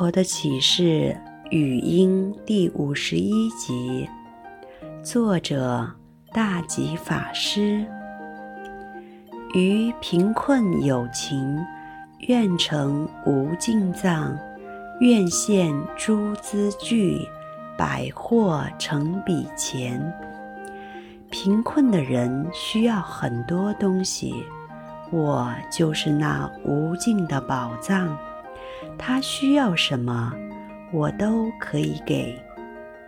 陀的启示语音第五十一集，作者大吉法师。于贫困有情，愿成无尽藏，愿现诸资具，百货成彼钱。贫困的人需要很多东西，我就是那无尽的宝藏。他需要什么，我都可以给，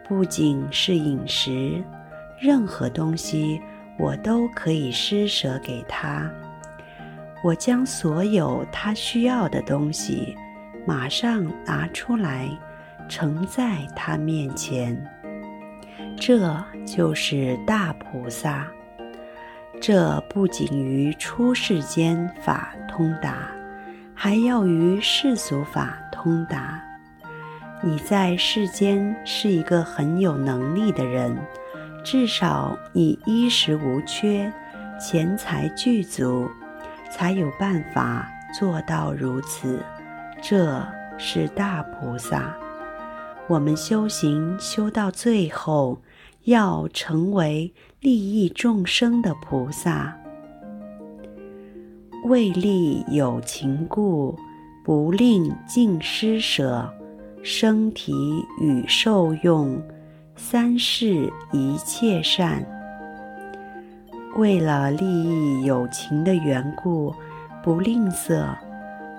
不仅是饮食，任何东西我都可以施舍给他。我将所有他需要的东西马上拿出来，呈在他面前。这就是大菩萨。这不仅于出世间法通达。还要于世俗法通达。你在世间是一个很有能力的人，至少你衣食无缺，钱财具足，才有办法做到如此。这是大菩萨。我们修行修到最后，要成为利益众生的菩萨。为利有情故，不令尽施舍，身体与受用，三世一切善。为了利益有情的缘故，不吝啬，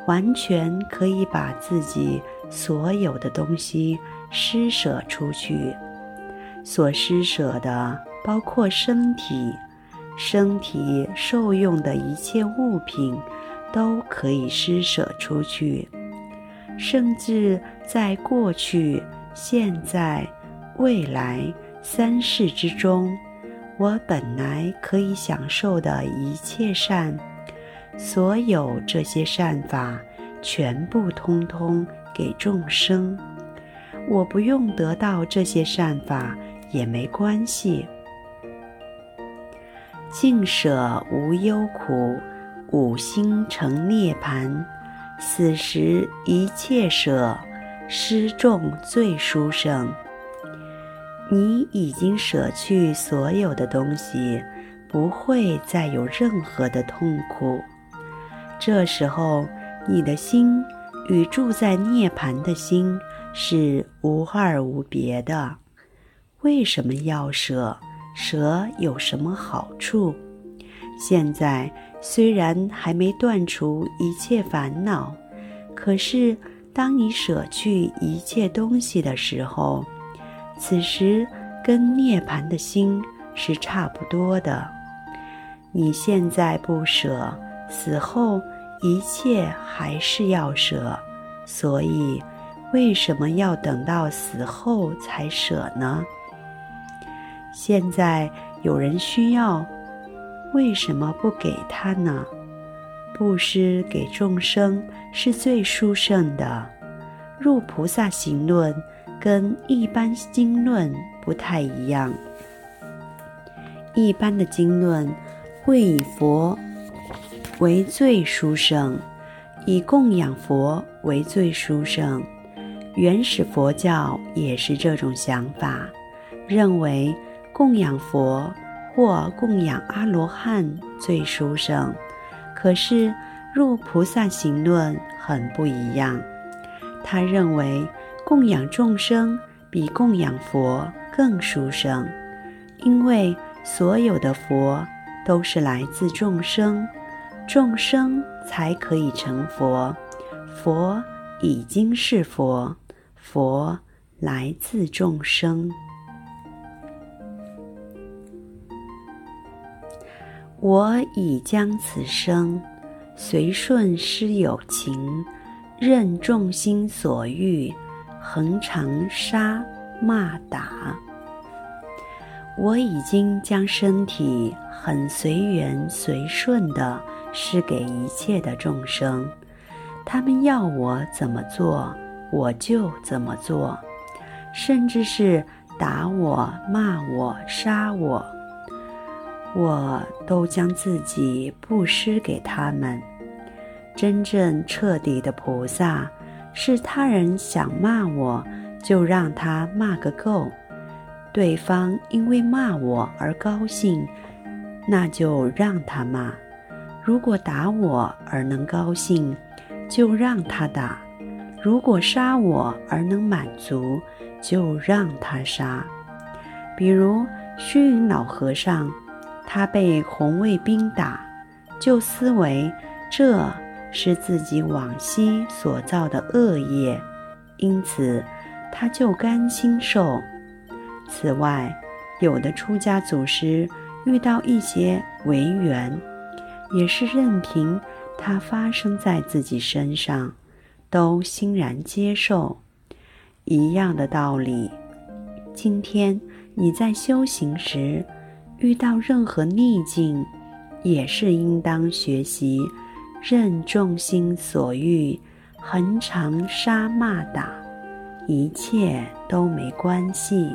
完全可以把自己所有的东西施舍出去。所施舍的包括身体。身体受用的一切物品，都可以施舍出去。甚至在过去、现在、未来三世之中，我本来可以享受的一切善，所有这些善法，全部通通给众生。我不用得到这些善法也没关系。尽舍无忧苦，五心成涅槃。死时一切舍，失众最殊胜。你已经舍去所有的东西，不会再有任何的痛苦。这时候，你的心与住在涅槃的心是无二无别的。为什么要舍？舍有什么好处？现在虽然还没断除一切烦恼，可是当你舍去一切东西的时候，此时跟涅槃的心是差不多的。你现在不舍，死后一切还是要舍，所以为什么要等到死后才舍呢？现在有人需要，为什么不给他呢？布施给众生是最殊胜的。入菩萨行论跟一般经论不太一样。一般的经论会以佛为最殊胜，以供养佛为最殊胜。原始佛教也是这种想法，认为。供养佛或供养阿罗汉最殊胜，可是入菩萨行论很不一样。他认为供养众生比供养佛更殊胜，因为所有的佛都是来自众生，众生才可以成佛。佛已经是佛，佛来自众生。我已将此生随顺施有情，任众心所欲，恒常杀骂打。我已经将身体很随缘随顺地施给一切的众生，他们要我怎么做，我就怎么做，甚至是打我、骂我、杀我。我都将自己布施给他们。真正彻底的菩萨，是他人想骂我，就让他骂个够；对方因为骂我而高兴，那就让他骂；如果打我而能高兴，就让他打；如果杀我而能满足，就让他杀。比如虚云老和尚，他被红卫兵打，就思维这。是自己往昔所造的恶业，因此他就甘心受。此外，有的出家祖师遇到一些违缘，也是任凭它发生在自己身上，都欣然接受。一样的道理，今天你在修行时遇到任何逆境，也是应当学习。任众心所欲，恒常杀骂打，一切都没关系。